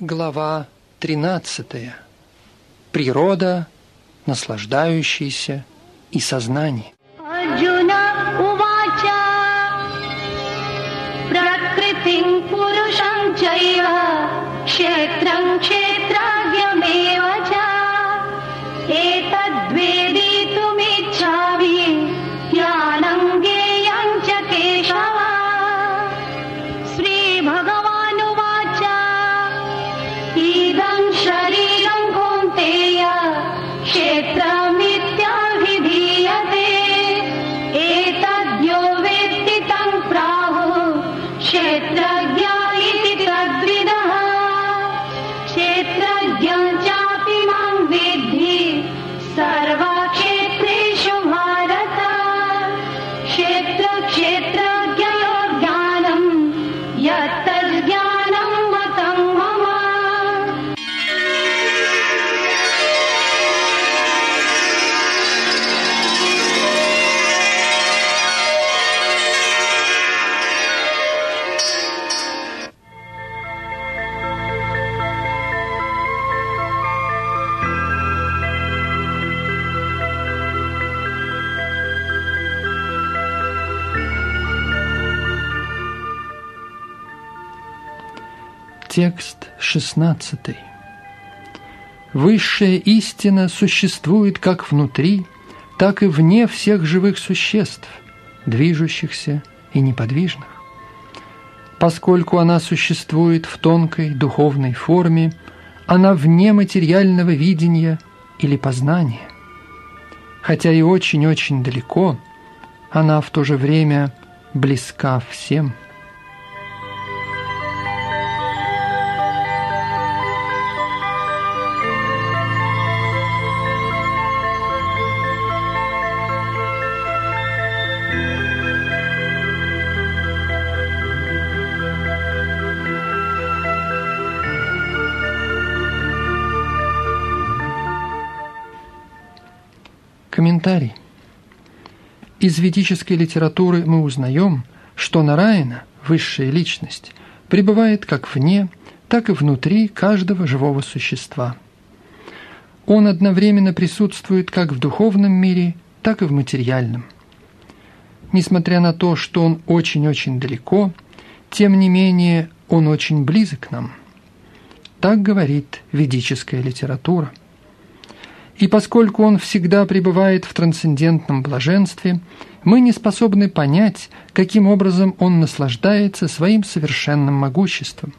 Глава 13. Природа, наслаждающаяся и сознание. Текст 16. Высшая истина существует как внутри, так и вне всех живых существ, движущихся и неподвижных. Поскольку она существует в тонкой духовной форме, она вне материального видения или познания. Хотя и очень-очень далеко, она в то же время близка всем. Из ведической литературы мы узнаем, что Нараяна, высшая личность, пребывает как вне, так и внутри каждого живого существа. Он одновременно присутствует как в духовном мире, так и в материальном. Несмотря на то, что он очень-очень далеко, тем не менее он очень близок к нам. Так говорит ведическая литература. И поскольку он всегда пребывает в трансцендентном блаженстве, мы не способны понять, каким образом он наслаждается своим совершенным могуществом.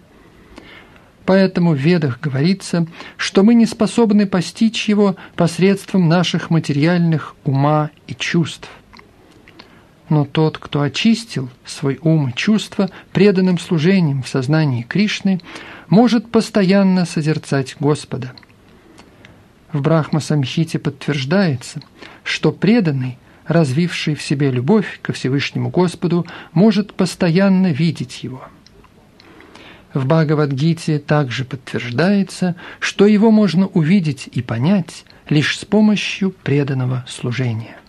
Поэтому в Ведах говорится, что мы не способны постичь его посредством наших материальных ума и чувств. Но тот, кто очистил свой ум и чувства преданным служением в сознании Кришны, может постоянно созерцать Господа – в Брахма-самхите подтверждается, что преданный, развивший в себе любовь ко Всевышнему Господу, может постоянно видеть Его. В Бхагавадгите также подтверждается, что его можно увидеть и понять лишь с помощью преданного служения.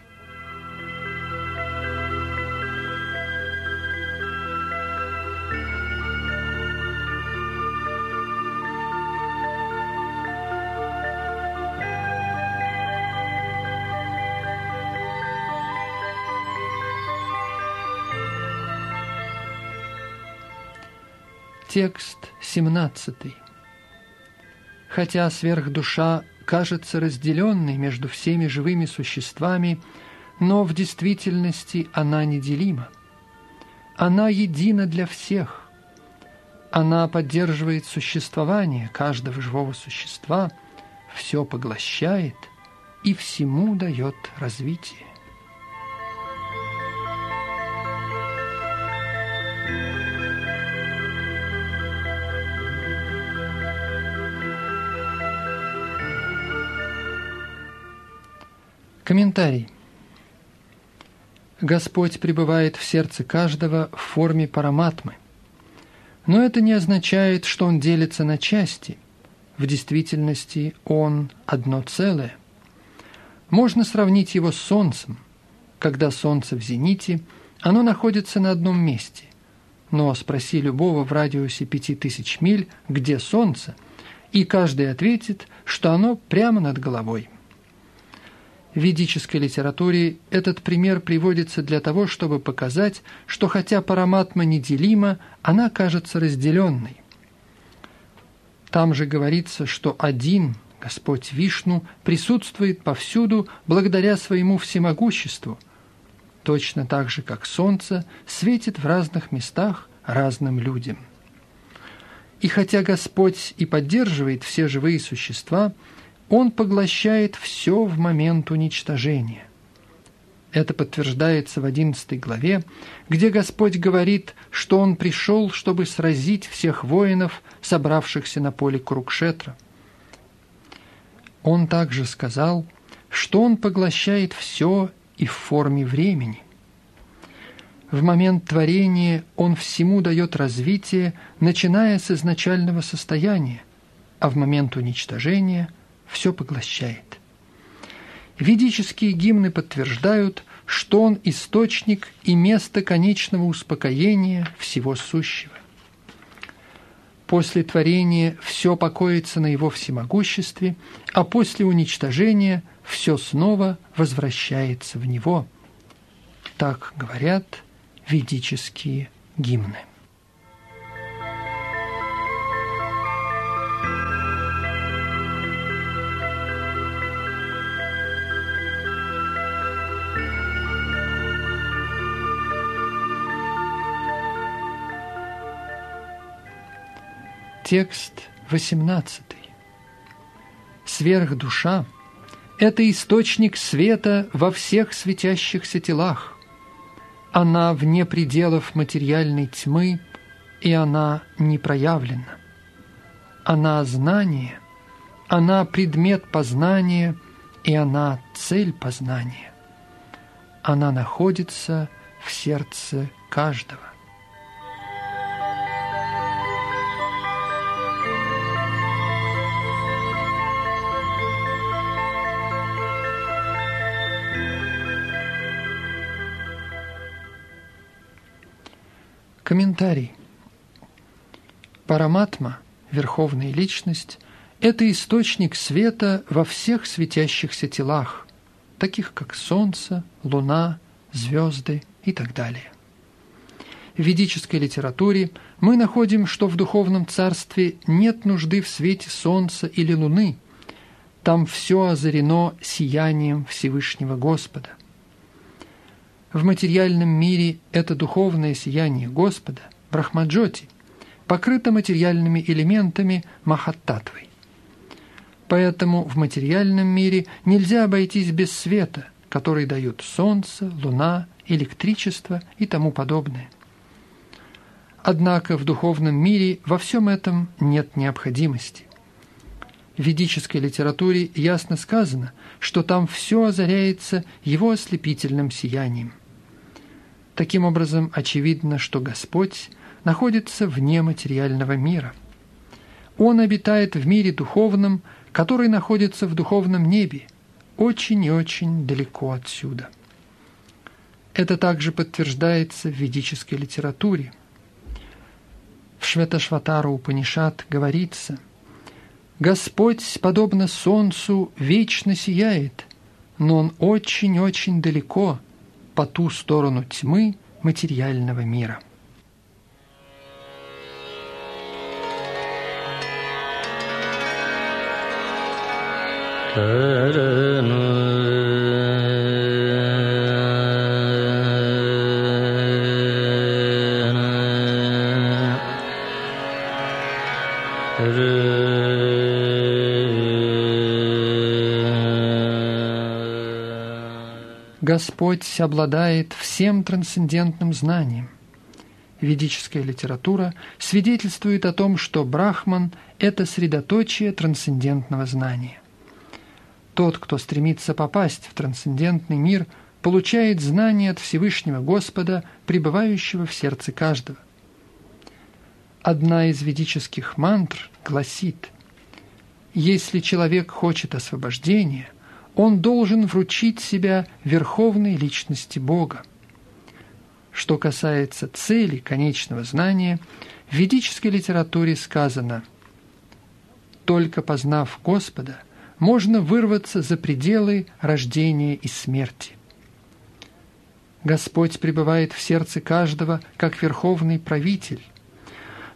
Текст 17. Хотя сверхдуша кажется разделенной между всеми живыми существами, но в действительности она неделима. Она едина для всех. Она поддерживает существование каждого живого существа, все поглощает и всему дает развитие. Комментарий. Господь пребывает в сердце каждого в форме параматмы. Но это не означает, что Он делится на части. В действительности Он одно целое. Можно сравнить его с Солнцем. Когда Солнце в зените, оно находится на одном месте. но спроси любого в радиусе пяти тысяч миль, где Солнце, и каждый ответит, что оно прямо над головой. Ведической литературе этот пример приводится для того, чтобы показать, что хотя параматма неделима, она кажется разделенной. Там же говорится, что один, Господь Вишну, присутствует повсюду благодаря своему всемогуществу, точно так же, как солнце светит в разных местах разным людям. И хотя Господь и поддерживает все живые существа – он поглощает все в момент уничтожения. Это подтверждается в 11 главе, где Господь говорит, что Он пришел, чтобы сразить всех воинов, собравшихся на поле Курукшетра. Он также сказал, что Он поглощает все и в форме времени. В момент творения Он всему дает развитие, начиная с изначального состояния, а в момент уничтожения – все поглощает. Ведические гимны подтверждают, что он источник и место конечного успокоения всего сущего. После творения все покоится на его всемогуществе, а после уничтожения все снова возвращается в него. Так говорят ведические гимны. Текст 18. Сверхдуша – это источник света во всех светящихся телах. Она вне пределов материальной тьмы, и она не проявлена. Она знание, она предмет познания, и она цель познания. Она находится в сердце каждого. Комментарий. Параматма, Верховная Личность, это источник света во всех светящихся телах, таких как Солнце, Луна, звезды и так далее. В ведической литературе мы находим, что в духовном царстве нет нужды в свете Солнца или Луны. Там все озарено сиянием Всевышнего Господа. В материальном мире это духовное сияние Господа, Брахмаджоти, покрыто материальными элементами Махаттатвой. Поэтому в материальном мире нельзя обойтись без света, который дают солнце, луна, электричество и тому подобное. Однако в духовном мире во всем этом нет необходимости. В ведической литературе ясно сказано, что там все озаряется его ослепительным сиянием – Таким образом, очевидно, что Господь находится вне материального мира. Он обитает в мире духовном, который находится в духовном небе, очень и очень далеко отсюда. Это также подтверждается в ведической литературе. В Шветашватара Упанишат говорится «Господь, подобно солнцу, вечно сияет, но Он очень-очень далеко – по ту сторону тьмы материального мира. Господь обладает всем трансцендентным знанием. Ведическая литература свидетельствует о том, что Брахман – это средоточие трансцендентного знания. Тот, кто стремится попасть в трансцендентный мир, получает знание от Всевышнего Господа, пребывающего в сердце каждого. Одна из ведических мантр гласит «Если человек хочет освобождения – он должен вручить себя верховной личности Бога. Что касается цели конечного знания, в ведической литературе сказано «Только познав Господа, можно вырваться за пределы рождения и смерти». Господь пребывает в сердце каждого как верховный правитель.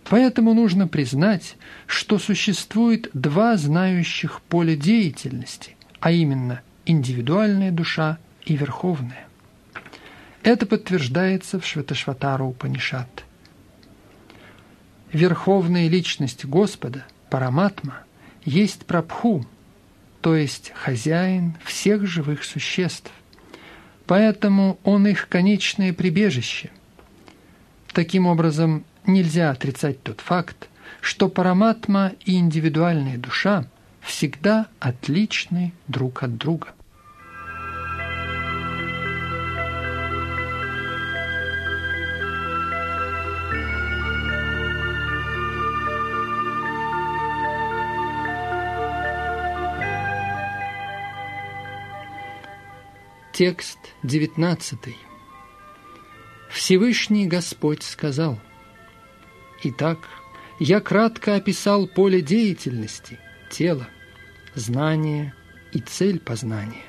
Поэтому нужно признать, что существует два знающих поля деятельности, а именно индивидуальная душа и верховная. Это подтверждается в Шветашватара Упанишат. Верховная личность Господа, Параматма, есть Прабху, то есть хозяин всех живых существ. Поэтому он их конечное прибежище. Таким образом, нельзя отрицать тот факт, что параматма и индивидуальная душа всегда отличны друг от друга. Текст 19. Всевышний Господь сказал, «Итак, я кратко описал поле деятельности, тело, знание и цель познания.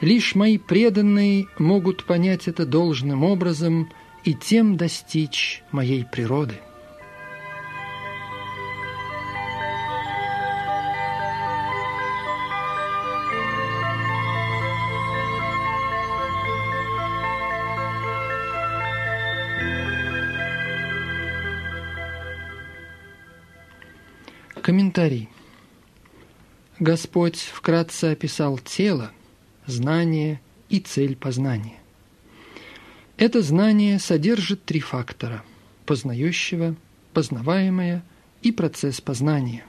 Лишь мои преданные могут понять это должным образом и тем достичь моей природы». Комментарий. Господь вкратце описал тело, знание и цель познания. Это знание содержит три фактора – познающего, познаваемое и процесс познания.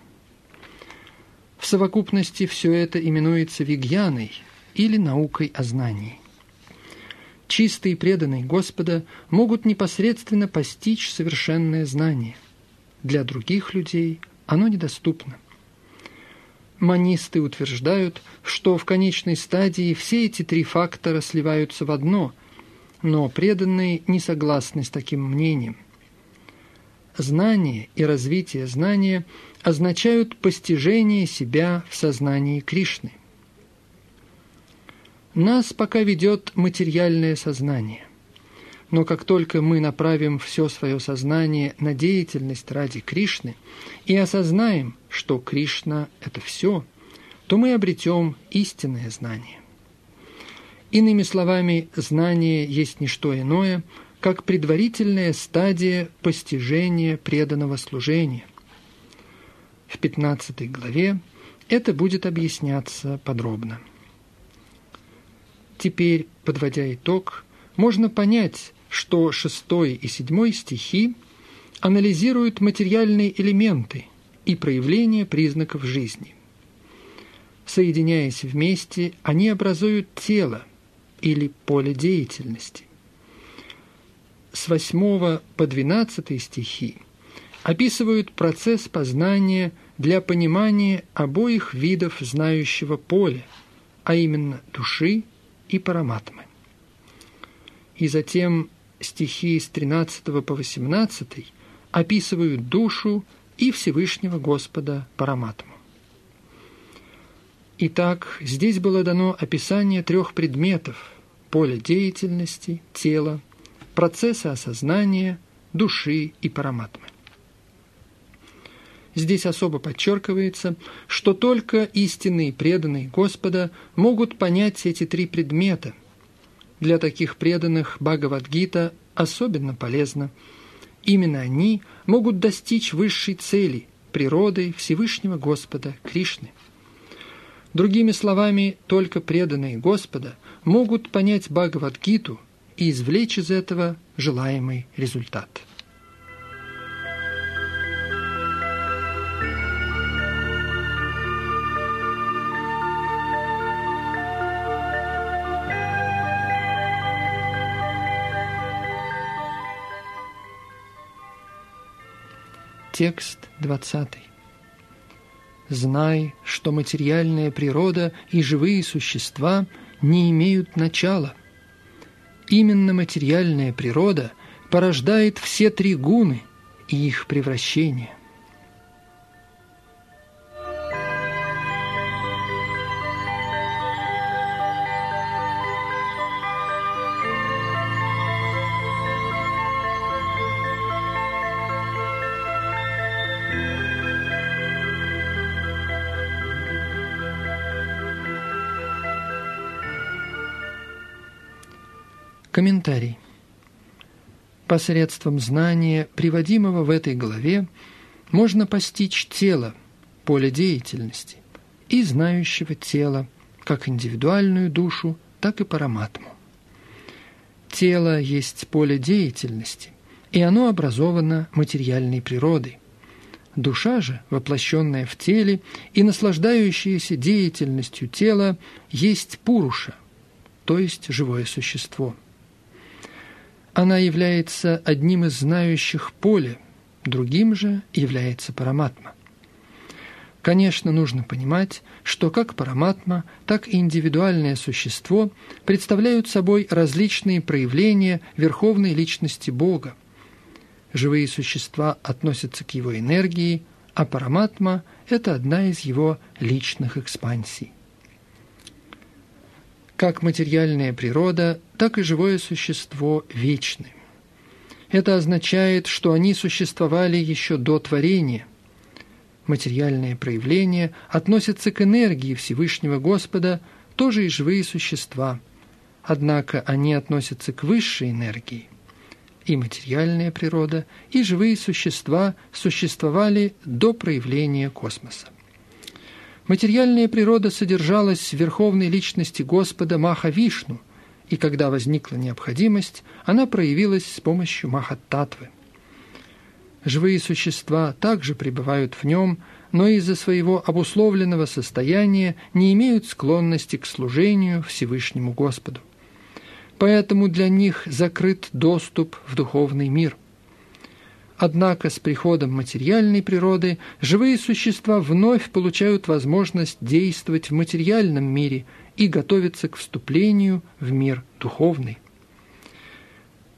В совокупности все это именуется вигьяной или наукой о знании. Чистые преданные Господа могут непосредственно постичь совершенное знание. Для других людей – оно недоступно. Манисты утверждают, что в конечной стадии все эти три фактора сливаются в одно, но преданные не согласны с таким мнением. Знание и развитие знания означают постижение себя в сознании Кришны. Нас пока ведет материальное сознание. Но как только мы направим все свое сознание на деятельность ради Кришны и осознаем, что Кришна – это все, то мы обретем истинное знание. Иными словами, знание есть не что иное, как предварительная стадия постижения преданного служения. В 15 главе это будет объясняться подробно. Теперь, подводя итог, можно понять, что шестой и седьмой стихи анализируют материальные элементы и проявления признаков жизни. Соединяясь вместе, они образуют тело или поле деятельности. С 8 по 12 стихи описывают процесс познания для понимания обоих видов знающего поля, а именно души и параматмы. И затем стихи с 13 по 18 описывают душу и Всевышнего Господа Параматму. Итак, здесь было дано описание трех предметов – поля деятельности, тела, процесса осознания, души и параматмы. Здесь особо подчеркивается, что только истинные преданные Господа могут понять эти три предмета – для таких преданных Бхагавадгита особенно полезна. Именно они могут достичь высшей цели – природы Всевышнего Господа Кришны. Другими словами, только преданные Господа могут понять Бхагавадгиту и извлечь из этого желаемый результат. Текст 20. Знай, что материальная природа и живые существа не имеют начала. Именно материальная природа порождает все три гуны и их превращение. Комментарий. Посредством знания, приводимого в этой главе, можно постичь тело, поле деятельности, и знающего тело, как индивидуальную душу, так и параматму. Тело есть поле деятельности, и оно образовано материальной природой. Душа же, воплощенная в теле и наслаждающаяся деятельностью тела, есть пуруша, то есть живое существо – она является одним из знающих поле, другим же является параматма. Конечно, нужно понимать, что как параматма, так и индивидуальное существо представляют собой различные проявления верховной личности Бога. Живые существа относятся к его энергии, а параматма – это одна из его личных экспансий. Как материальная природа, так и живое существо вечны. Это означает, что они существовали еще до творения. Материальные проявления относятся к энергии Всевышнего Господа, тоже и живые существа. Однако они относятся к высшей энергии. И материальная природа, и живые существа существовали до проявления космоса. Материальная природа содержалась в верховной личности Господа Маха-Вишну, и когда возникла необходимость, она проявилась с помощью Маха-Татвы. Живые существа также пребывают в нем, но из-за своего обусловленного состояния не имеют склонности к служению Всевышнему Господу. Поэтому для них закрыт доступ в духовный мир – Однако с приходом материальной природы живые существа вновь получают возможность действовать в материальном мире и готовиться к вступлению в мир духовный.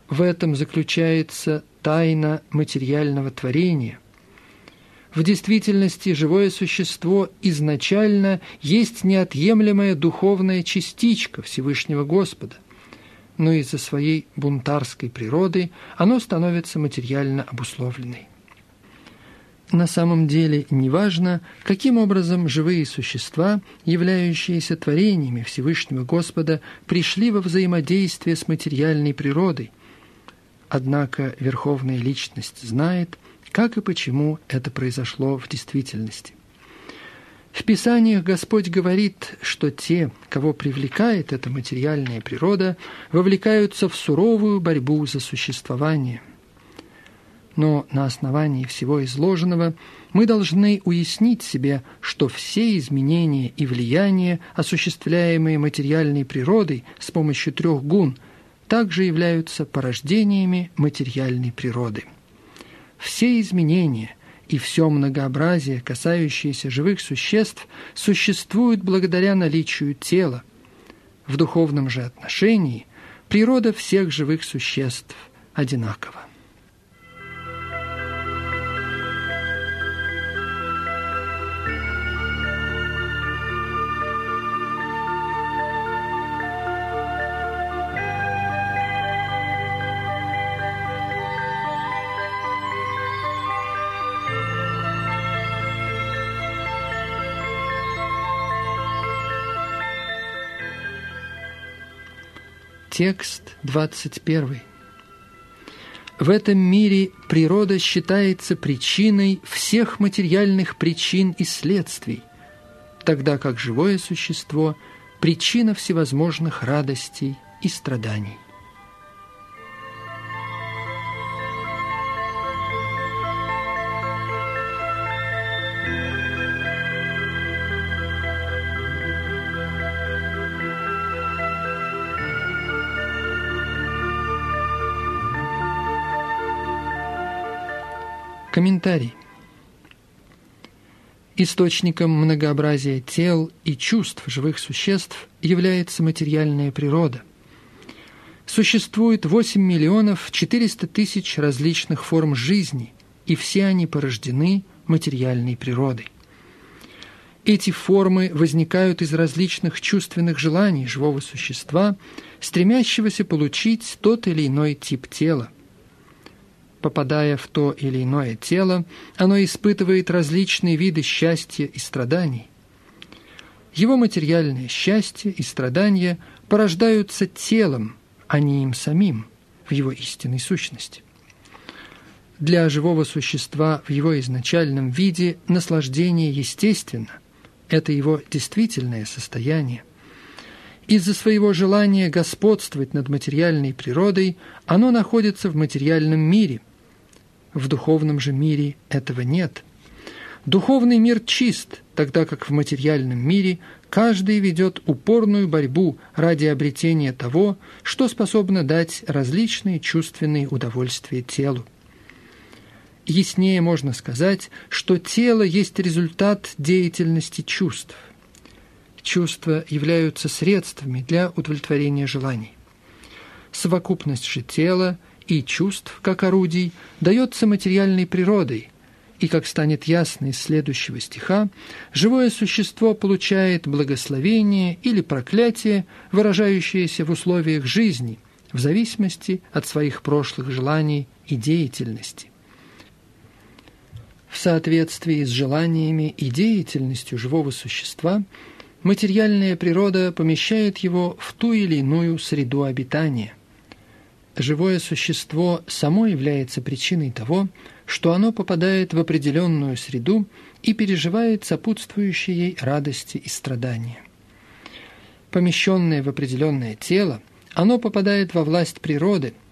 В этом заключается тайна материального творения. В действительности живое существо изначально есть неотъемлемая духовная частичка Всевышнего Господа но из-за своей бунтарской природы оно становится материально обусловленной. На самом деле неважно, каким образом живые существа, являющиеся творениями Всевышнего Господа, пришли во взаимодействие с материальной природой. Однако Верховная Личность знает, как и почему это произошло в действительности. В Писаниях Господь говорит, что те, кого привлекает эта материальная природа, вовлекаются в суровую борьбу за существование. Но на основании всего изложенного мы должны уяснить себе, что все изменения и влияния, осуществляемые материальной природой с помощью трех гун, также являются порождениями материальной природы. Все изменения – и все многообразие, касающееся живых существ, существует благодаря наличию тела. В духовном же отношении природа всех живых существ одинакова. Текст 21. В этом мире природа считается причиной всех материальных причин и следствий, тогда как живое существо – причина всевозможных радостей и страданий. Комментарий. Источником многообразия тел и чувств живых существ является материальная природа. Существует 8 миллионов 400 тысяч различных форм жизни, и все они порождены материальной природой. Эти формы возникают из различных чувственных желаний живого существа, стремящегося получить тот или иной тип тела. Попадая в то или иное тело, оно испытывает различные виды счастья и страданий. Его материальное счастье и страдания порождаются телом, а не им самим, в его истинной сущности. Для живого существа в его изначальном виде наслаждение естественно, это его действительное состояние. Из-за своего желания господствовать над материальной природой оно находится в материальном мире. В духовном же мире этого нет. Духовный мир чист, тогда как в материальном мире каждый ведет упорную борьбу ради обретения того, что способно дать различные чувственные удовольствия телу. Яснее можно сказать, что тело есть результат деятельности чувств. Чувства являются средствами для удовлетворения желаний. Совокупность же тела и чувств, как орудий, дается материальной природой, и, как станет ясно из следующего стиха, живое существо получает благословение или проклятие, выражающееся в условиях жизни, в зависимости от своих прошлых желаний и деятельности в соответствии с желаниями и деятельностью живого существа, материальная природа помещает его в ту или иную среду обитания. Живое существо само является причиной того, что оно попадает в определенную среду и переживает сопутствующие ей радости и страдания. Помещенное в определенное тело, оно попадает во власть природы –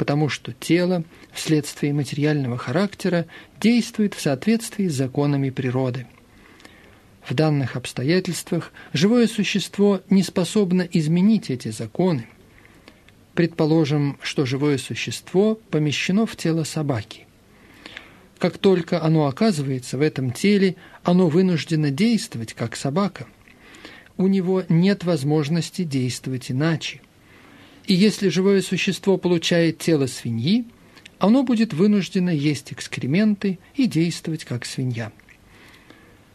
потому что тело, вследствие материального характера, действует в соответствии с законами природы. В данных обстоятельствах живое существо не способно изменить эти законы. Предположим, что живое существо помещено в тело собаки. Как только оно оказывается в этом теле, оно вынуждено действовать как собака. У него нет возможности действовать иначе – и если живое существо получает тело свиньи, оно будет вынуждено есть экскременты и действовать как свинья.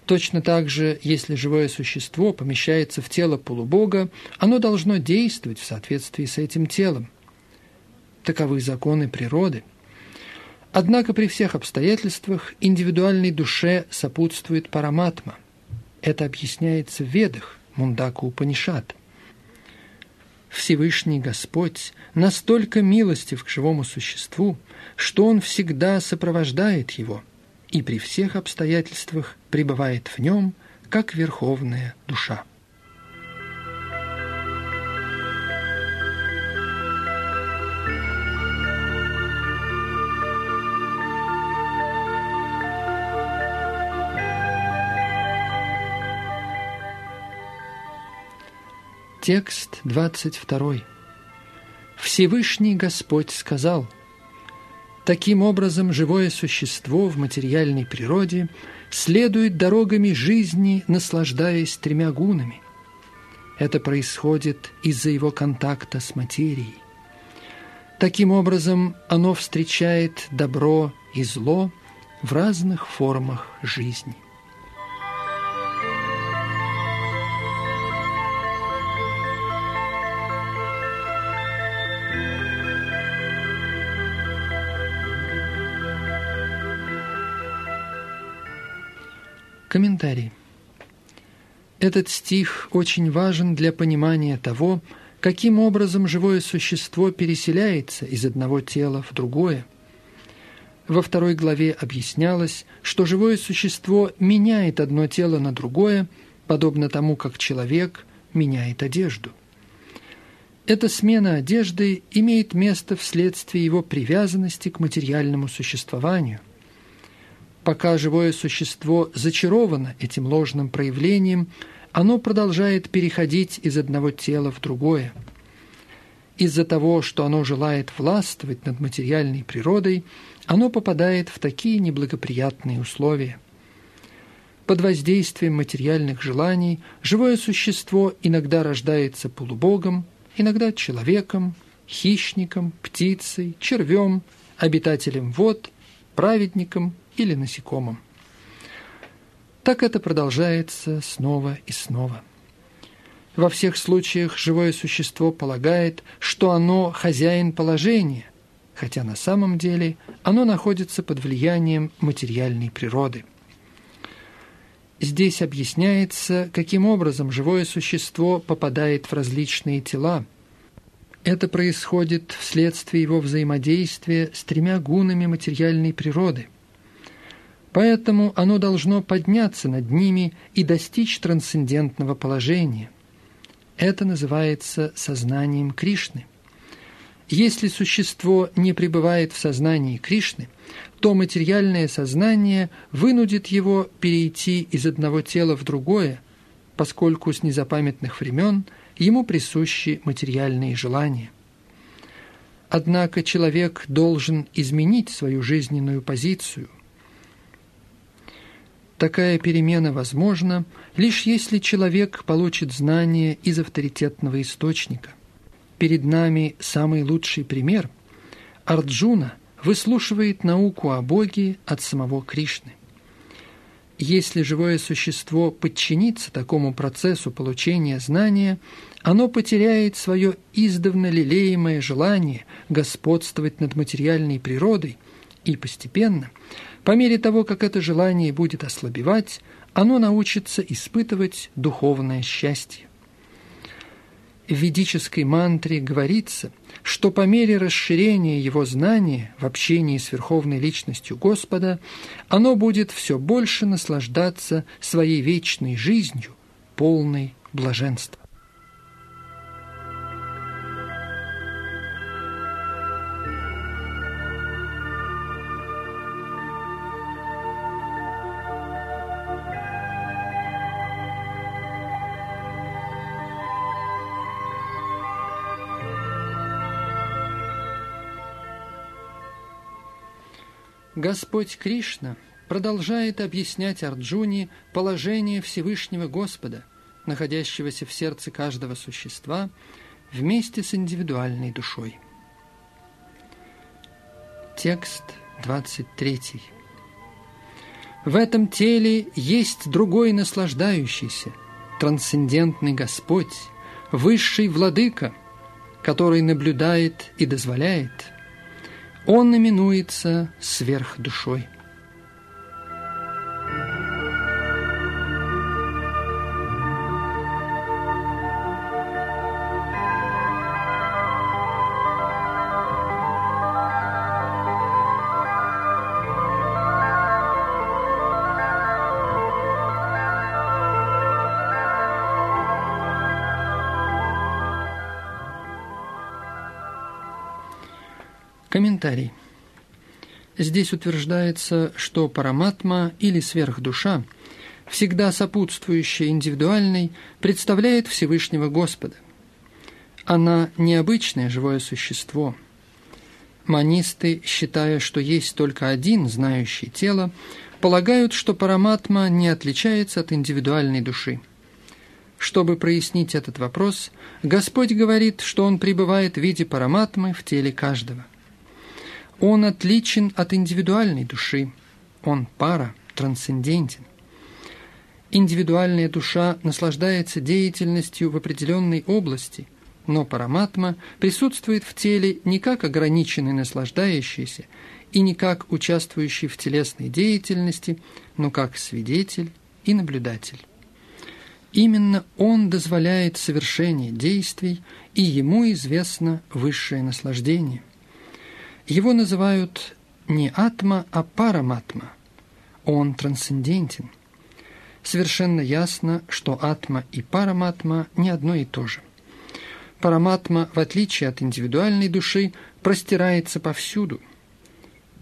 Точно так же, если живое существо помещается в тело полубога, оно должно действовать в соответствии с этим телом. Таковы законы природы. Однако при всех обстоятельствах индивидуальной душе сопутствует параматма. Это объясняется в Ведах, Мундаку Упанишат – Всевышний Господь настолько милостив к живому существу, что Он всегда сопровождает его и при всех обстоятельствах пребывает в нем, как верховная душа. Текст 22. Всевышний Господь сказал, Таким образом, живое существо в материальной природе следует дорогами жизни, наслаждаясь тремя гунами. Это происходит из-за его контакта с материей. Таким образом, оно встречает добро и зло в разных формах жизни. Комментарий. Этот стих очень важен для понимания того, каким образом живое существо переселяется из одного тела в другое. Во второй главе объяснялось, что живое существо меняет одно тело на другое, подобно тому, как человек меняет одежду. Эта смена одежды имеет место вследствие его привязанности к материальному существованию – Пока живое существо зачаровано этим ложным проявлением, оно продолжает переходить из одного тела в другое. Из-за того, что оно желает властвовать над материальной природой, оно попадает в такие неблагоприятные условия. Под воздействием материальных желаний живое существо иногда рождается полубогом, иногда человеком, хищником, птицей, червем, обитателем вод, праведником или насекомым. Так это продолжается снова и снова. Во всех случаях живое существо полагает, что оно хозяин положения, хотя на самом деле оно находится под влиянием материальной природы. Здесь объясняется, каким образом живое существо попадает в различные тела. Это происходит вследствие его взаимодействия с тремя гунами материальной природы. Поэтому оно должно подняться над ними и достичь трансцендентного положения. Это называется сознанием Кришны. Если существо не пребывает в сознании Кришны, то материальное сознание вынудит его перейти из одного тела в другое, поскольку с незапамятных времен ему присущи материальные желания. Однако человек должен изменить свою жизненную позицию. Такая перемена возможна лишь если человек получит знания из авторитетного источника. Перед нами самый лучший пример. Арджуна выслушивает науку о Боге от самого Кришны. Если живое существо подчинится такому процессу получения знания, оно потеряет свое издавна лелеемое желание господствовать над материальной природой и постепенно – по мере того, как это желание будет ослабевать, оно научится испытывать духовное счастье. В ведической мантре говорится, что по мере расширения его знания в общении с Верховной Личностью Господа, оно будет все больше наслаждаться своей вечной жизнью, полной блаженства. Господь Кришна продолжает объяснять Арджуне положение Всевышнего Господа, находящегося в сердце каждого существа, вместе с индивидуальной душой. Текст 23. В этом теле есть другой наслаждающийся, трансцендентный Господь, высший владыка, который наблюдает и дозволяет – он именуется сверхдушой. Комментарий. Здесь утверждается, что параматма или сверхдуша, всегда сопутствующая индивидуальной, представляет Всевышнего Господа. Она необычное живое существо. Манисты, считая, что есть только один знающий тело, полагают, что параматма не отличается от индивидуальной души. Чтобы прояснить этот вопрос, Господь говорит, что Он пребывает в виде параматмы в теле каждого – он отличен от индивидуальной души. Он пара, трансцендентен. Индивидуальная душа наслаждается деятельностью в определенной области, но параматма присутствует в теле не как ограниченный наслаждающийся и не как участвующий в телесной деятельности, но как свидетель и наблюдатель. Именно он дозволяет совершение действий, и ему известно высшее наслаждение – его называют не атма, а параматма. Он трансцендентен. Совершенно ясно, что атма и параматма не одно и то же. Параматма, в отличие от индивидуальной души, простирается повсюду.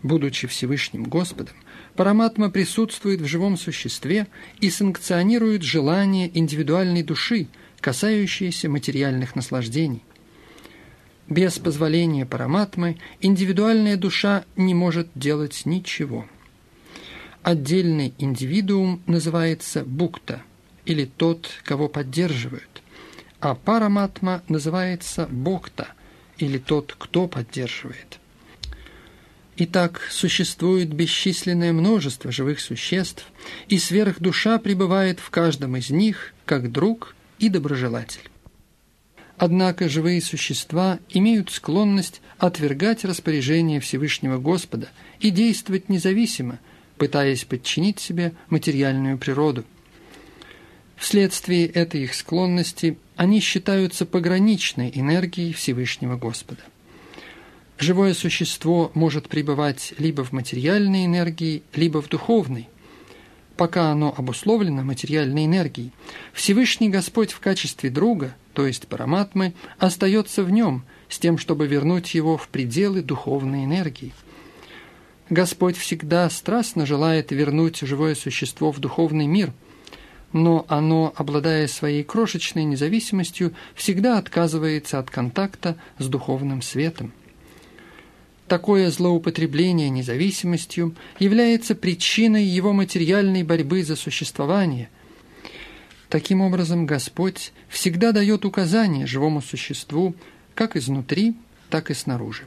Будучи Всевышним Господом, параматма присутствует в живом существе и санкционирует желания индивидуальной души, касающиеся материальных наслаждений. Без позволения параматмы индивидуальная душа не может делать ничего. Отдельный индивидуум называется букта, или тот, кого поддерживают, а параматма называется бокта, или тот, кто поддерживает. Итак, существует бесчисленное множество живых существ, и сверхдуша пребывает в каждом из них как друг и доброжелатель. Однако живые существа имеют склонность отвергать распоряжение Всевышнего Господа и действовать независимо, пытаясь подчинить себе материальную природу. Вследствие этой их склонности они считаются пограничной энергией Всевышнего Господа. Живое существо может пребывать либо в материальной энергии, либо в духовной. Пока оно обусловлено материальной энергией, Всевышний Господь в качестве друга, то есть параматмы, остается в нем, с тем, чтобы вернуть его в пределы духовной энергии. Господь всегда страстно желает вернуть живое существо в духовный мир – но оно, обладая своей крошечной независимостью, всегда отказывается от контакта с духовным светом. Такое злоупотребление независимостью является причиной его материальной борьбы за существование. Таким образом, Господь всегда дает указания живому существу как изнутри, так и снаружи.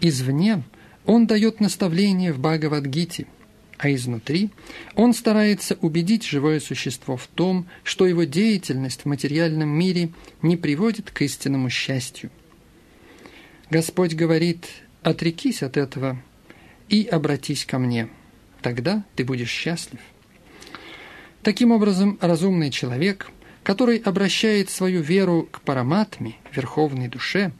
Извне Он дает наставления в Бхагавадгите – а изнутри он старается убедить живое существо в том, что его деятельность в материальном мире не приводит к истинному счастью. Господь говорит «отрекись от этого и обратись ко мне, тогда ты будешь счастлив». Таким образом, разумный человек, который обращает свою веру к параматме, верховной душе,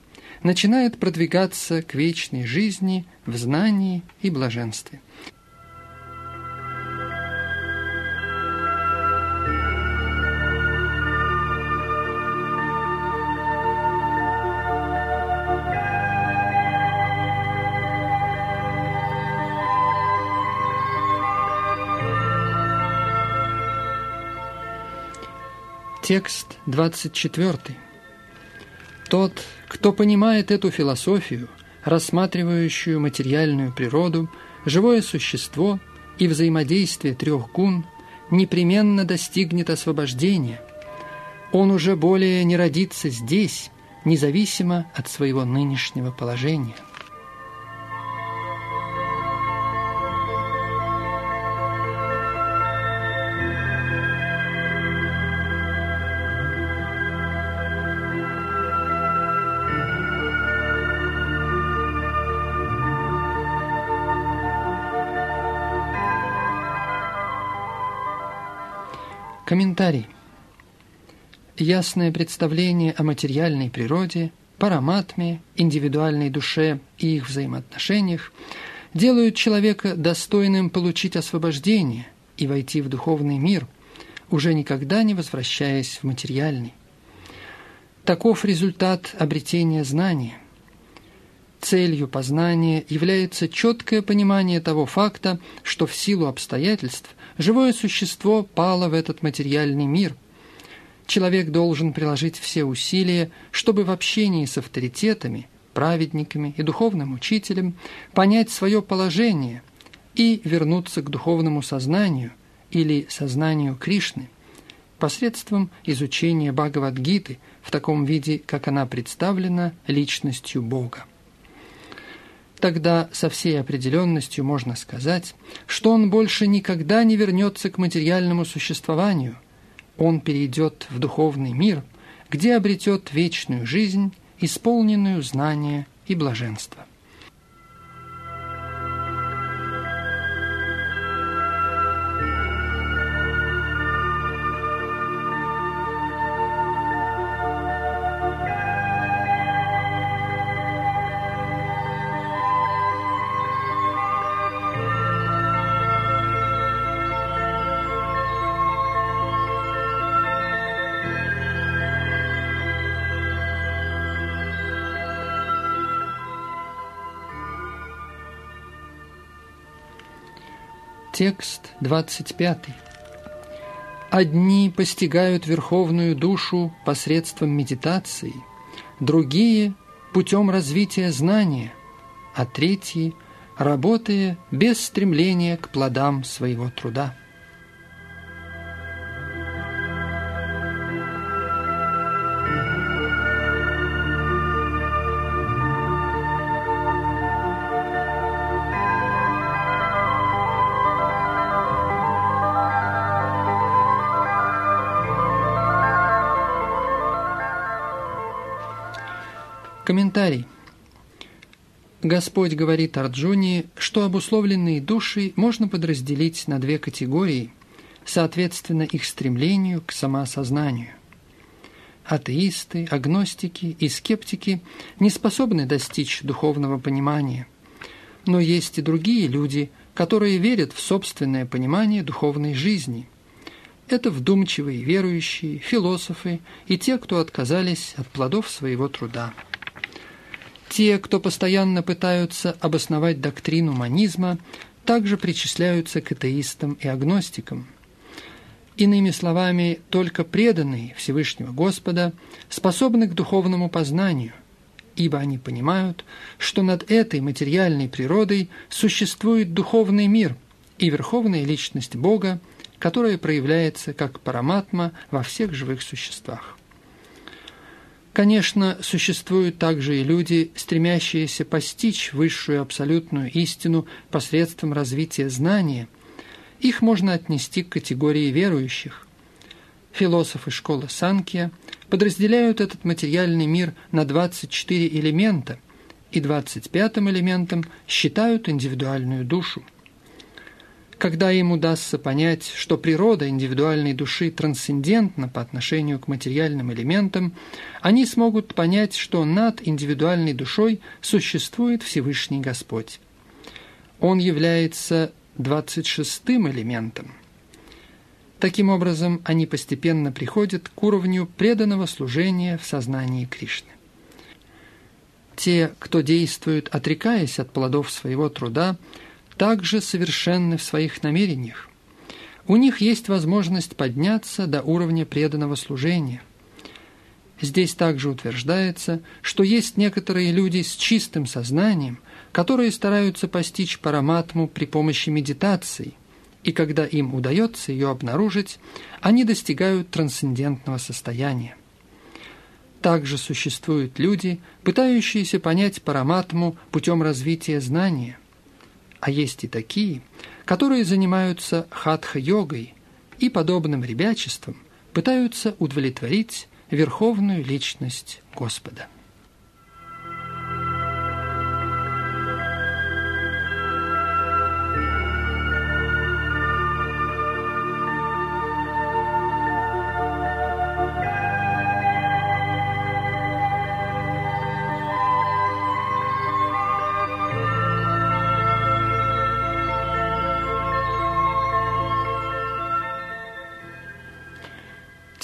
начинает продвигаться к вечной жизни в знании и блаженстве. Текст 24. Тот, кто понимает эту философию, рассматривающую материальную природу, живое существо и взаимодействие трех гун, непременно достигнет освобождения. Он уже более не родится здесь, независимо от своего нынешнего положения. Комментарий. Ясное представление о материальной природе, параматме, индивидуальной душе и их взаимоотношениях делают человека достойным получить освобождение и войти в духовный мир, уже никогда не возвращаясь в материальный. Таков результат обретения знания. Целью познания является четкое понимание того факта, что в силу обстоятельств Живое существо пало в этот материальный мир. Человек должен приложить все усилия, чтобы в общении с авторитетами, праведниками и духовным учителем понять свое положение и вернуться к духовному сознанию или сознанию Кришны посредством изучения Бхагавадгиты в таком виде, как она представлена личностью Бога. Тогда со всей определенностью можно сказать, что он больше никогда не вернется к материальному существованию. Он перейдет в духовный мир, где обретет вечную жизнь, исполненную знания и блаженства. Текст 25. Одни постигают верховную душу посредством медитации, другие – путем развития знания, а третьи – работая без стремления к плодам своего труда. Комментарий. Господь говорит Арджуне, что обусловленные души можно подразделить на две категории, соответственно их стремлению к самоосознанию. Атеисты, агностики и скептики не способны достичь духовного понимания. Но есть и другие люди, которые верят в собственное понимание духовной жизни. Это вдумчивые верующие, философы и те, кто отказались от плодов своего труда. Те, кто постоянно пытаются обосновать доктрину манизма, также причисляются к атеистам и агностикам. Иными словами, только преданные Всевышнего Господа способны к духовному познанию, ибо они понимают, что над этой материальной природой существует духовный мир и верховная личность Бога, которая проявляется как параматма во всех живых существах. Конечно, существуют также и люди, стремящиеся постичь высшую абсолютную истину посредством развития знания. Их можно отнести к категории верующих. Философы школы Санкия подразделяют этот материальный мир на 24 элемента, и 25-м элементом считают индивидуальную душу – когда им удастся понять, что природа индивидуальной души трансцендентна по отношению к материальным элементам, они смогут понять, что над индивидуальной душой существует Всевышний Господь. Он является 26-м элементом. Таким образом, они постепенно приходят к уровню преданного служения в сознании Кришны. Те, кто действует, отрекаясь от плодов своего труда, также совершенны в своих намерениях. У них есть возможность подняться до уровня преданного служения. Здесь также утверждается, что есть некоторые люди с чистым сознанием, которые стараются постичь параматму при помощи медитации, и когда им удается ее обнаружить, они достигают трансцендентного состояния. Также существуют люди, пытающиеся понять параматму путем развития знания – а есть и такие, которые занимаются хатха-йогой и подобным ребячеством пытаются удовлетворить верховную личность Господа.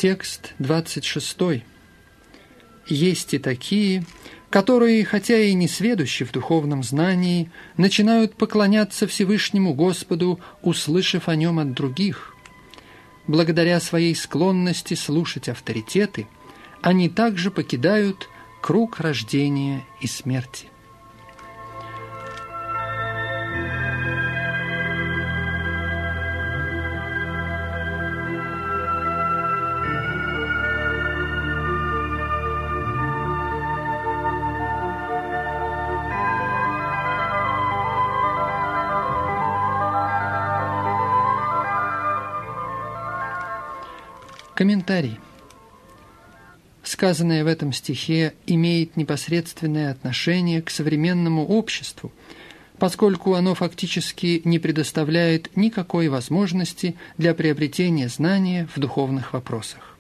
Текст 26. Есть и такие, которые, хотя и не сведущи в духовном знании, начинают поклоняться Всевышнему Господу, услышав о нем от других. Благодаря своей склонности слушать авторитеты, они также покидают круг рождения и смерти. Комментарий. Сказанное в этом стихе имеет непосредственное отношение к современному обществу, поскольку оно фактически не предоставляет никакой возможности для приобретения знания в духовных вопросах.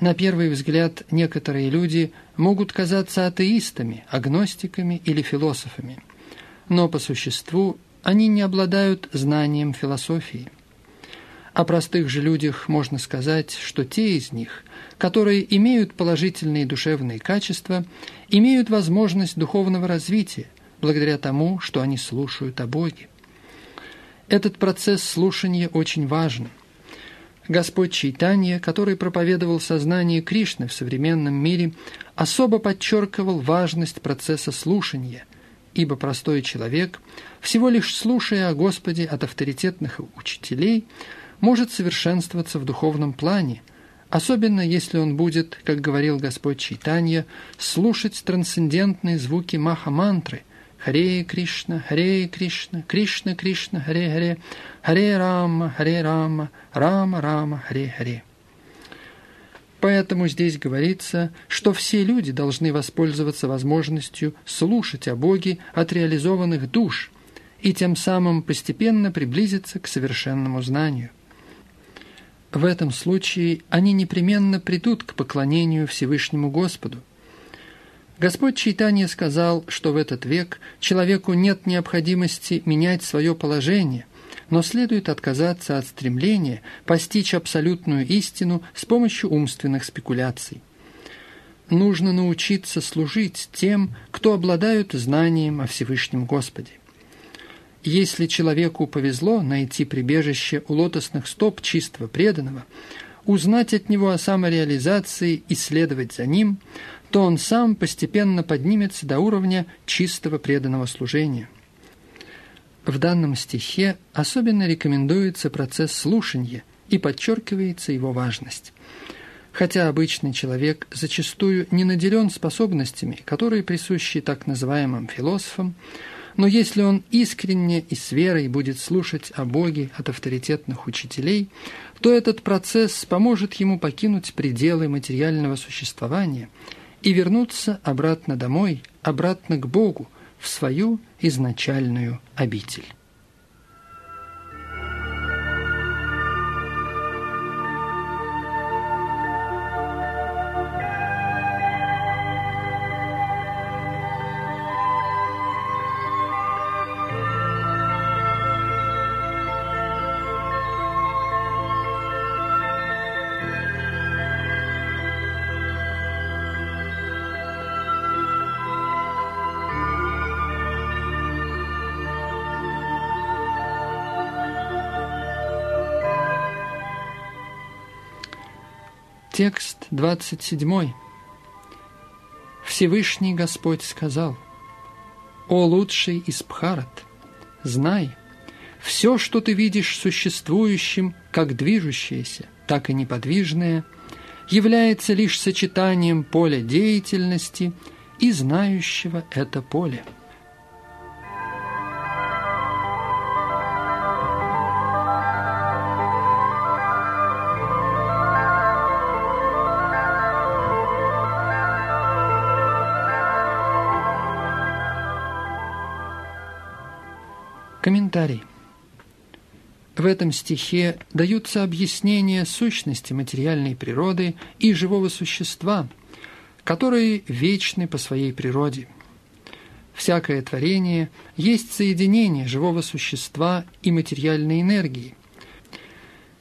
На первый взгляд некоторые люди могут казаться атеистами, агностиками или философами, но по существу они не обладают знанием философии – о простых же людях можно сказать, что те из них, которые имеют положительные душевные качества, имеют возможность духовного развития, благодаря тому, что они слушают о Боге. Этот процесс слушания очень важен. Господь Чайтанья, который проповедовал сознание Кришны в современном мире, особо подчеркивал важность процесса слушания, ибо простой человек, всего лишь слушая о Господе от авторитетных учителей – может совершенствоваться в духовном плане, особенно если он будет, как говорил Господь Чайтанья, слушать трансцендентные звуки маха-мантры «Харе Кришна, Харе Кришна, Кришна Кришна, Харе Харе, Харе Рама, Харе Рама, Рама Рама, Харе Харе». Поэтому здесь говорится, что все люди должны воспользоваться возможностью слушать о Боге от реализованных душ и тем самым постепенно приблизиться к совершенному знанию. В этом случае они непременно придут к поклонению Всевышнему Господу. Господь Чайтанья сказал, что в этот век человеку нет необходимости менять свое положение – но следует отказаться от стремления постичь абсолютную истину с помощью умственных спекуляций. Нужно научиться служить тем, кто обладают знанием о Всевышнем Господе. Если человеку повезло найти прибежище у лотосных стоп чистого преданного, узнать от него о самореализации и следовать за ним, то он сам постепенно поднимется до уровня чистого преданного служения. В данном стихе особенно рекомендуется процесс слушания и подчеркивается его важность. Хотя обычный человек зачастую не наделен способностями, которые присущи так называемым философам, но если он искренне и с верой будет слушать о Боге от авторитетных учителей, то этот процесс поможет ему покинуть пределы материального существования и вернуться обратно домой, обратно к Богу, в свою изначальную обитель. Текст 27. Всевышний Господь сказал, «О лучший из Бхарат, знай, все, что ты видишь существующим, как движущееся, так и неподвижное, является лишь сочетанием поля деятельности и знающего это поле». Комментарий. В этом стихе даются объяснения сущности материальной природы и живого существа, которые вечны по своей природе. Всякое творение есть соединение живого существа и материальной энергии.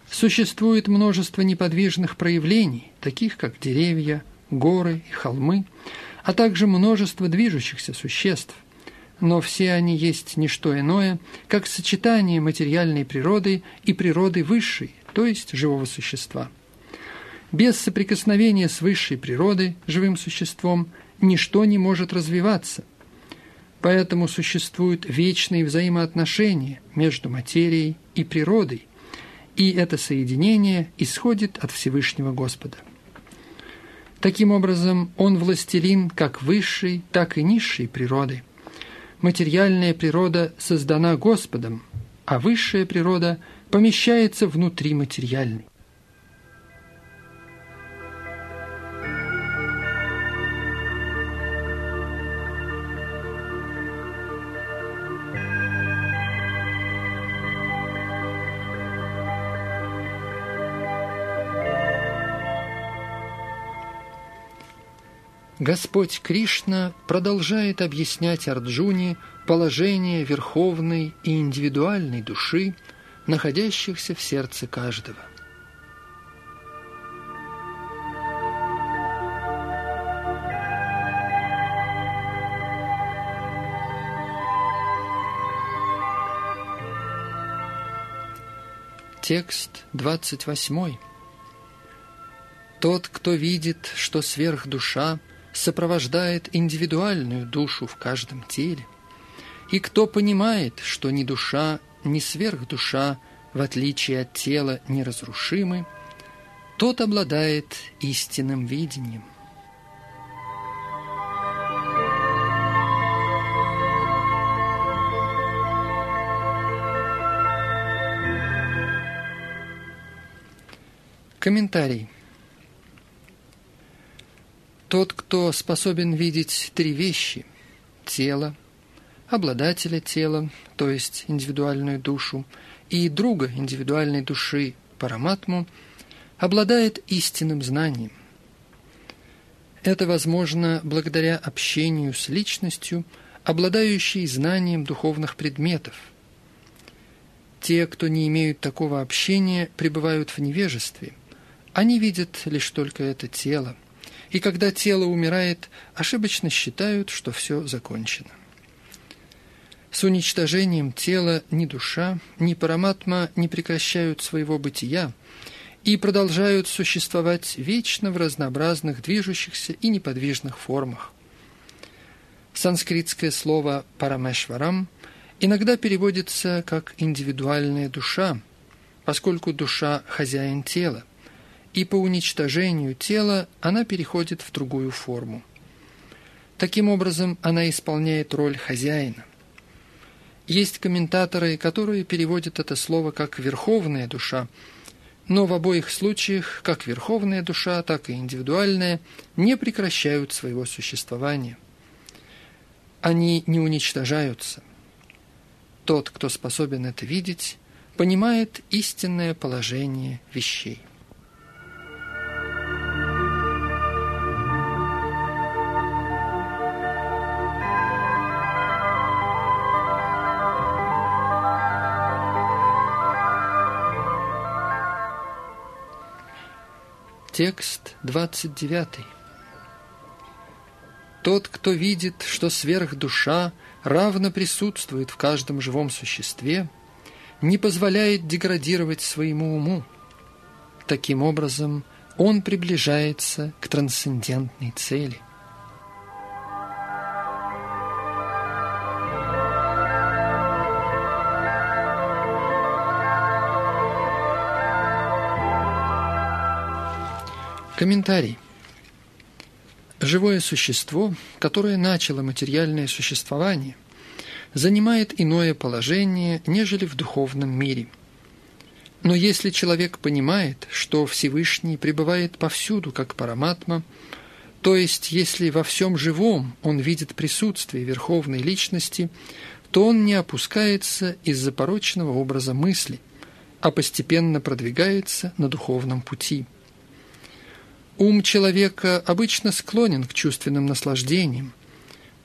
Существует множество неподвижных проявлений, таких как деревья, горы и холмы, а также множество движущихся существ но все они есть не что иное, как сочетание материальной природы и природы высшей, то есть живого существа. Без соприкосновения с высшей природой, живым существом, ничто не может развиваться. Поэтому существуют вечные взаимоотношения между материей и природой, и это соединение исходит от Всевышнего Господа. Таким образом, Он властелин как высшей, так и низшей природы – материальная природа создана Господом, а высшая природа помещается внутри материальной. Господь Кришна продолжает объяснять Арджуне положение верховной и индивидуальной души, находящихся в сердце каждого. Текст 28. Тот, кто видит, что сверхдуша – сопровождает индивидуальную душу в каждом теле. И кто понимает, что ни душа, ни сверхдуша, в отличие от тела, неразрушимы, тот обладает истинным видением. Комментарий. Тот, кто способен видеть три вещи – тело, обладателя тела, то есть индивидуальную душу, и друга индивидуальной души – параматму, обладает истинным знанием. Это возможно благодаря общению с личностью, обладающей знанием духовных предметов. Те, кто не имеют такого общения, пребывают в невежестве. Они видят лишь только это тело. И когда тело умирает, ошибочно считают, что все закончено. С уничтожением тела ни душа, ни параматма не прекращают своего бытия и продолжают существовать вечно в разнообразных движущихся и неподвижных формах. Санскритское слово «парамешварам» иногда переводится как «индивидуальная душа», поскольку душа – хозяин тела, и по уничтожению тела она переходит в другую форму. Таким образом, она исполняет роль хозяина. Есть комментаторы, которые переводят это слово как «верховная душа», но в обоих случаях, как верховная душа, так и индивидуальная, не прекращают своего существования. Они не уничтожаются. Тот, кто способен это видеть, понимает истинное положение вещей. Текст 29. Тот, кто видит, что сверхдуша равно присутствует в каждом живом существе, не позволяет деградировать своему уму. Таким образом, он приближается к трансцендентной цели – Комментарий. Живое существо, которое начало материальное существование, занимает иное положение, нежели в духовном мире. Но если человек понимает, что Всевышний пребывает повсюду, как параматма, то есть если во всем живом он видит присутствие Верховной Личности, то он не опускается из-за порочного образа мысли, а постепенно продвигается на духовном пути – Ум человека обычно склонен к чувственным наслаждениям,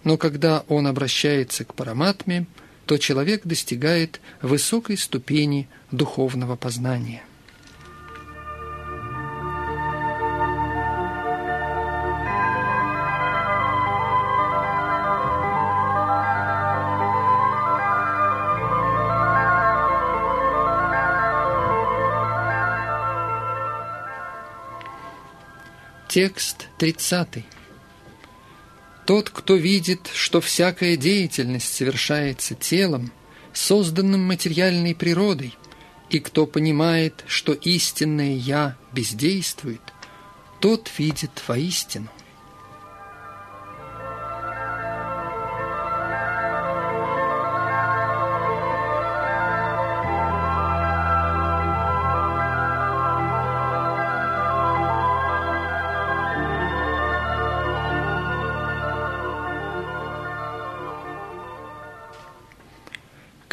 но когда он обращается к параматме, то человек достигает высокой ступени духовного познания. Текст 30. Тот, кто видит, что всякая деятельность совершается телом, созданным материальной природой, и кто понимает, что истинное «я» бездействует, тот видит воистину.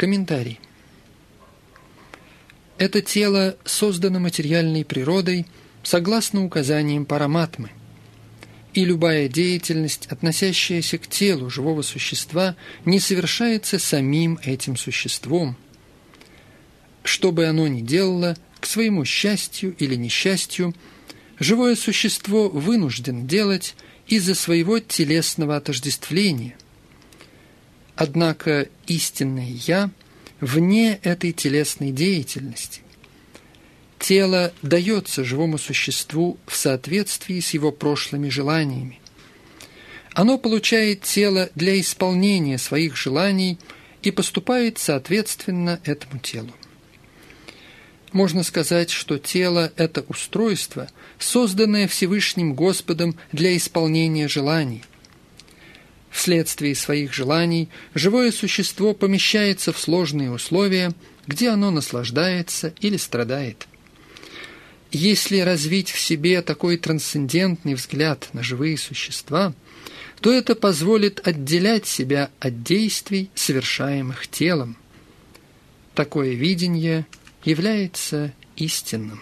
Комментарий. Это тело создано материальной природой согласно указаниям параматмы, и любая деятельность, относящаяся к телу живого существа, не совершается самим этим существом. Что бы оно ни делало, к своему счастью или несчастью, живое существо вынужден делать из-за своего телесного отождествления – Однако истинное «я» вне этой телесной деятельности. Тело дается живому существу в соответствии с его прошлыми желаниями. Оно получает тело для исполнения своих желаний и поступает соответственно этому телу. Можно сказать, что тело – это устройство, созданное Всевышним Господом для исполнения желаний – Вследствие своих желаний живое существо помещается в сложные условия, где оно наслаждается или страдает. Если развить в себе такой трансцендентный взгляд на живые существа, то это позволит отделять себя от действий, совершаемых телом. Такое видение является истинным.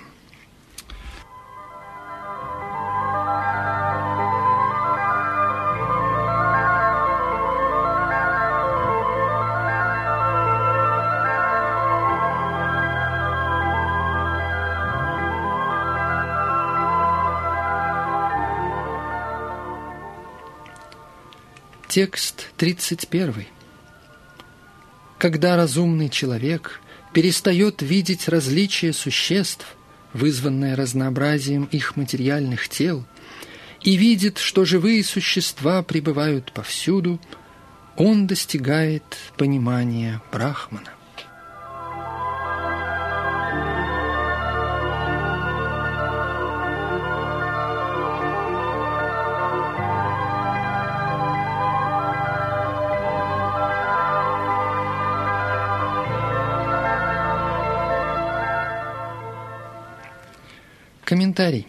Текст 31. Когда разумный человек перестает видеть различия существ, вызванное разнообразием их материальных тел, и видит, что живые существа пребывают повсюду, он достигает понимания Брахмана. Комментарий.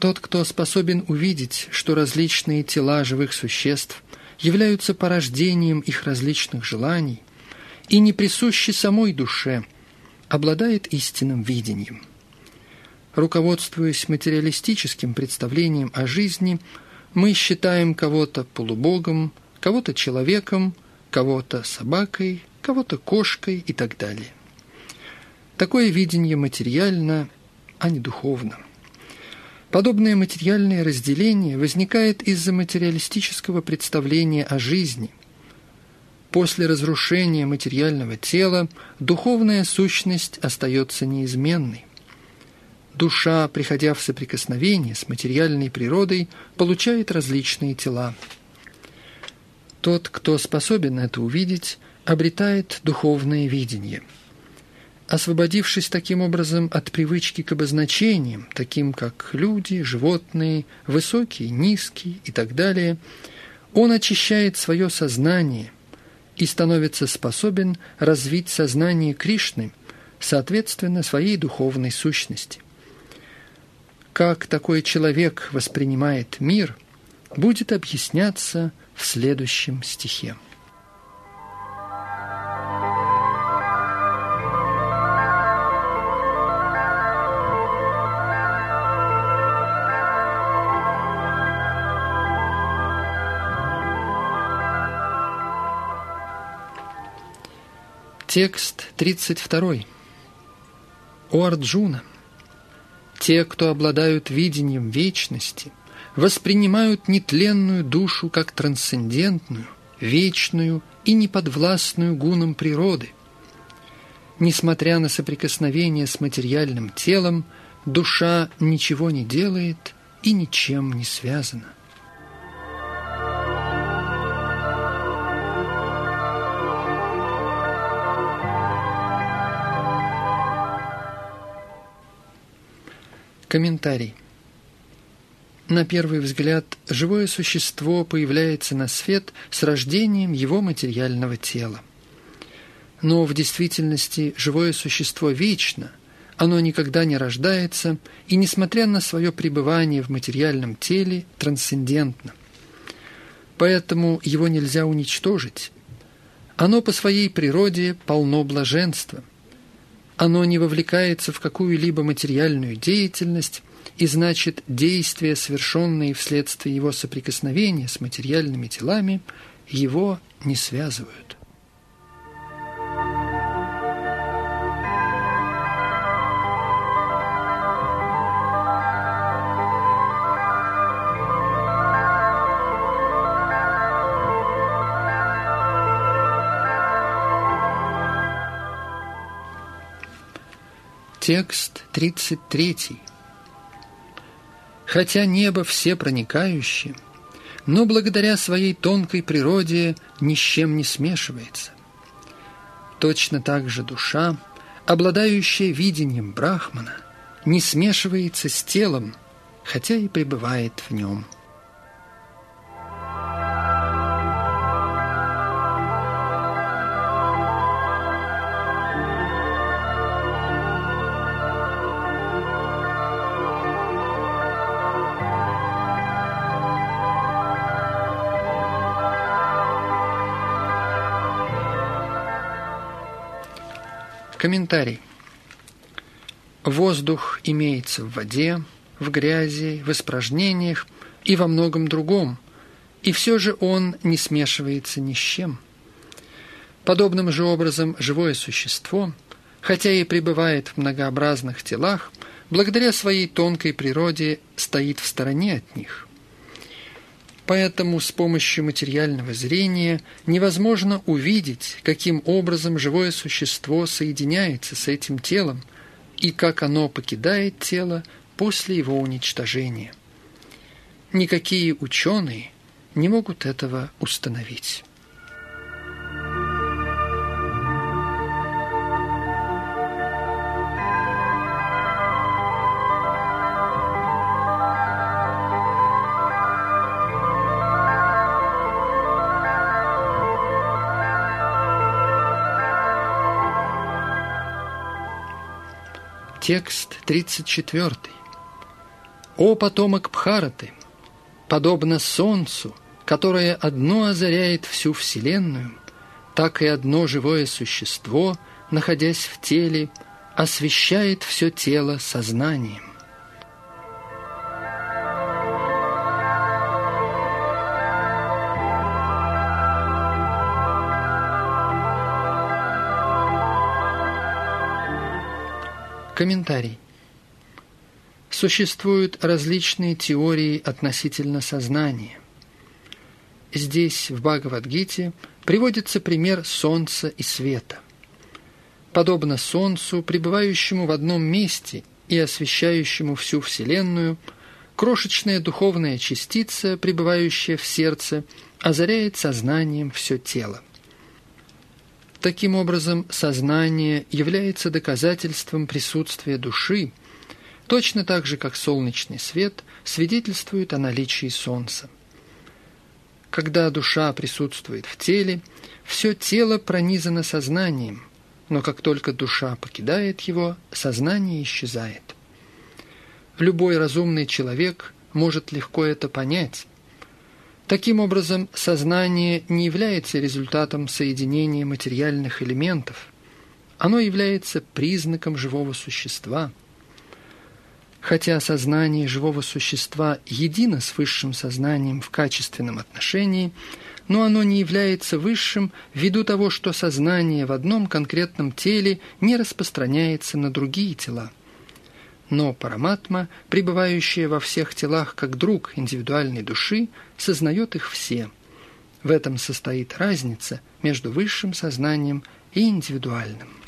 Тот, кто способен увидеть, что различные тела живых существ являются порождением их различных желаний и не присущи самой душе, обладает истинным видением. Руководствуясь материалистическим представлением о жизни, мы считаем кого-то полубогом, кого-то человеком, кого-то собакой, кого-то кошкой и так далее. Такое видение материально а не духовно. Подобное материальное разделение возникает из-за материалистического представления о жизни. После разрушения материального тела духовная сущность остается неизменной. Душа, приходя в соприкосновение с материальной природой, получает различные тела. Тот, кто способен это увидеть, обретает духовное видение – освободившись таким образом от привычки к обозначениям, таким как люди, животные, высокие, низкие и так далее, он очищает свое сознание и становится способен развить сознание Кришны, соответственно, своей духовной сущности. Как такой человек воспринимает мир, будет объясняться в следующем стихе. Текст 32. О Арджуна! Те, кто обладают видением вечности, воспринимают нетленную душу как трансцендентную, вечную и неподвластную гунам природы. Несмотря на соприкосновение с материальным телом, душа ничего не делает и ничем не связана. Комментарий. На первый взгляд, живое существо появляется на свет с рождением его материального тела. Но в действительности живое существо вечно, оно никогда не рождается и, несмотря на свое пребывание в материальном теле, трансцендентно. Поэтому его нельзя уничтожить. Оно по своей природе полно блаженства – оно не вовлекается в какую-либо материальную деятельность, и значит, действия, совершенные вследствие его соприкосновения с материальными телами, его не связывают. Текст 33. Хотя небо все проникающее, но благодаря своей тонкой природе ни с чем не смешивается. Точно так же душа, обладающая видением Брахмана, не смешивается с телом, хотя и пребывает в нем. Комментарий. Воздух имеется в воде, в грязи, в испражнениях и во многом другом, и все же он не смешивается ни с чем. Подобным же образом живое существо, хотя и пребывает в многообразных телах, благодаря своей тонкой природе стоит в стороне от них. Поэтому с помощью материального зрения невозможно увидеть, каким образом живое существо соединяется с этим телом и как оно покидает тело после его уничтожения. Никакие ученые не могут этого установить. Текст 34. «О потомок Бхараты, подобно солнцу, которое одно озаряет всю Вселенную, так и одно живое существо, находясь в теле, освещает все тело сознанием. Комментарий. Существуют различные теории относительно сознания. Здесь, в Бхагавадгите, приводится пример солнца и света. Подобно солнцу, пребывающему в одном месте и освещающему всю Вселенную, крошечная духовная частица, пребывающая в сердце, озаряет сознанием все тело. Таким образом, сознание является доказательством присутствия души, точно так же, как солнечный свет свидетельствует о наличии солнца. Когда душа присутствует в теле, все тело пронизано сознанием, но как только душа покидает его, сознание исчезает. Любой разумный человек может легко это понять, Таким образом, сознание не является результатом соединения материальных элементов. Оно является признаком живого существа. Хотя сознание живого существа едино с высшим сознанием в качественном отношении, но оно не является высшим ввиду того, что сознание в одном конкретном теле не распространяется на другие тела. Но параматма, пребывающая во всех телах как друг индивидуальной души, сознает их все. В этом состоит разница между высшим сознанием и индивидуальным.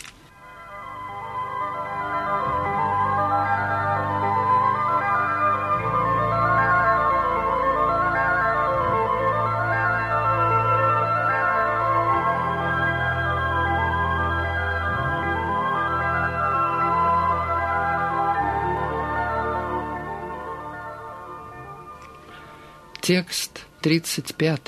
Текст 35.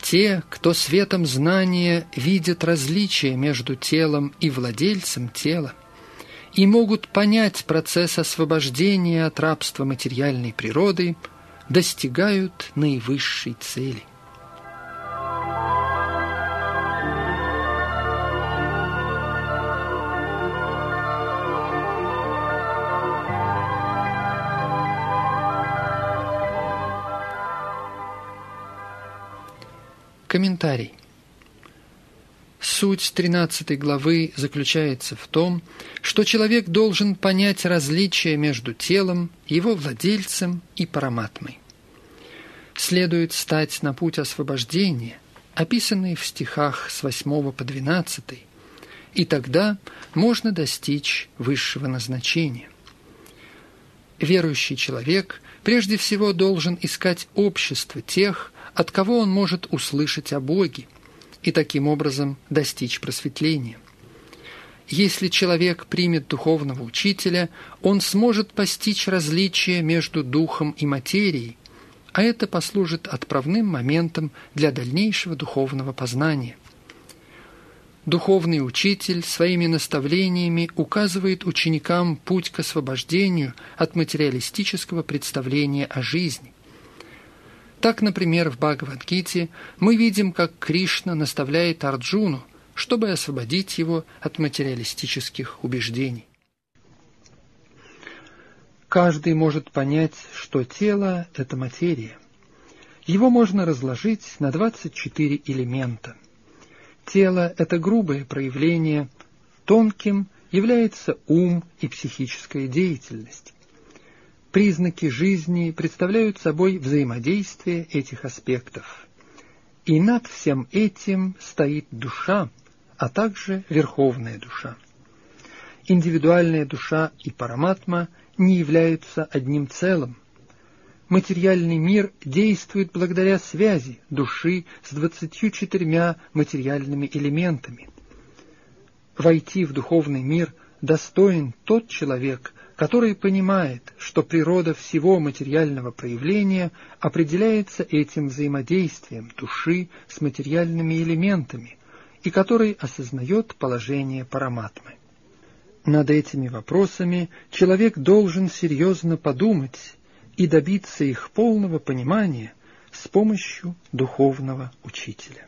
Те, кто светом знания видят различия между телом и владельцем тела, и могут понять процесс освобождения от рабства материальной природы, достигают наивысшей цели – Комментарий. Суть 13 главы заключается в том, что человек должен понять различие между телом, его владельцем и параматмой. Следует стать на путь освобождения, описанный в стихах с 8 по 12, и тогда можно достичь высшего назначения. Верующий человек прежде всего должен искать общество тех, от кого он может услышать о Боге и таким образом достичь просветления. Если человек примет духовного учителя, он сможет постичь различия между духом и материей, а это послужит отправным моментом для дальнейшего духовного познания. Духовный учитель своими наставлениями указывает ученикам путь к освобождению от материалистического представления о жизни. Так, например, в Бхагавадгите мы видим, как Кришна наставляет Арджуну, чтобы освободить его от материалистических убеждений. Каждый может понять, что тело – это материя. Его можно разложить на 24 элемента. Тело – это грубое проявление, тонким является ум и психическая деятельность. Признаки жизни представляют собой взаимодействие этих аспектов. И над всем этим стоит душа, а также верховная душа. Индивидуальная душа и параматма не являются одним целым. Материальный мир действует благодаря связи души с двадцатью четырьмя материальными элементами. Войти в духовный мир достоин тот человек, который понимает, что природа всего материального проявления определяется этим взаимодействием души с материальными элементами и который осознает положение параматмы. Над этими вопросами человек должен серьезно подумать и добиться их полного понимания с помощью духовного учителя.